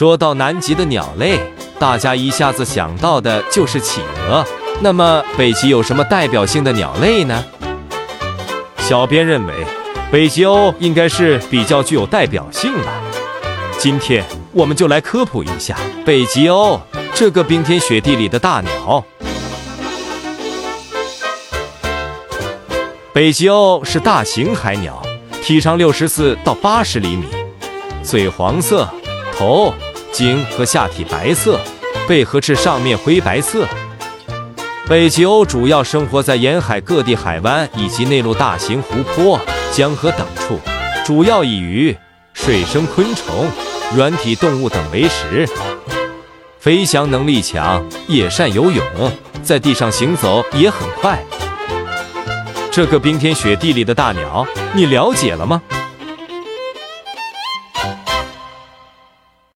说到南极的鸟类，大家一下子想到的就是企鹅。那么北极有什么代表性的鸟类呢？小编认为，北极鸥应该是比较具有代表性的。今天我们就来科普一下北极鸥这个冰天雪地里的大鸟。北极鸥是大型海鸟，体长六十四到八十厘米，嘴黄色，头、颈和下体白色，背和翅上面灰白色。北极鸥主要生活在沿海各地海湾以及内陆大型湖泊、江河等处，主要以鱼、水生昆虫、软体动物等为食。飞翔能力强，也善游泳，在地上行走也很快。这个冰天雪地里的大鸟，你了解了吗？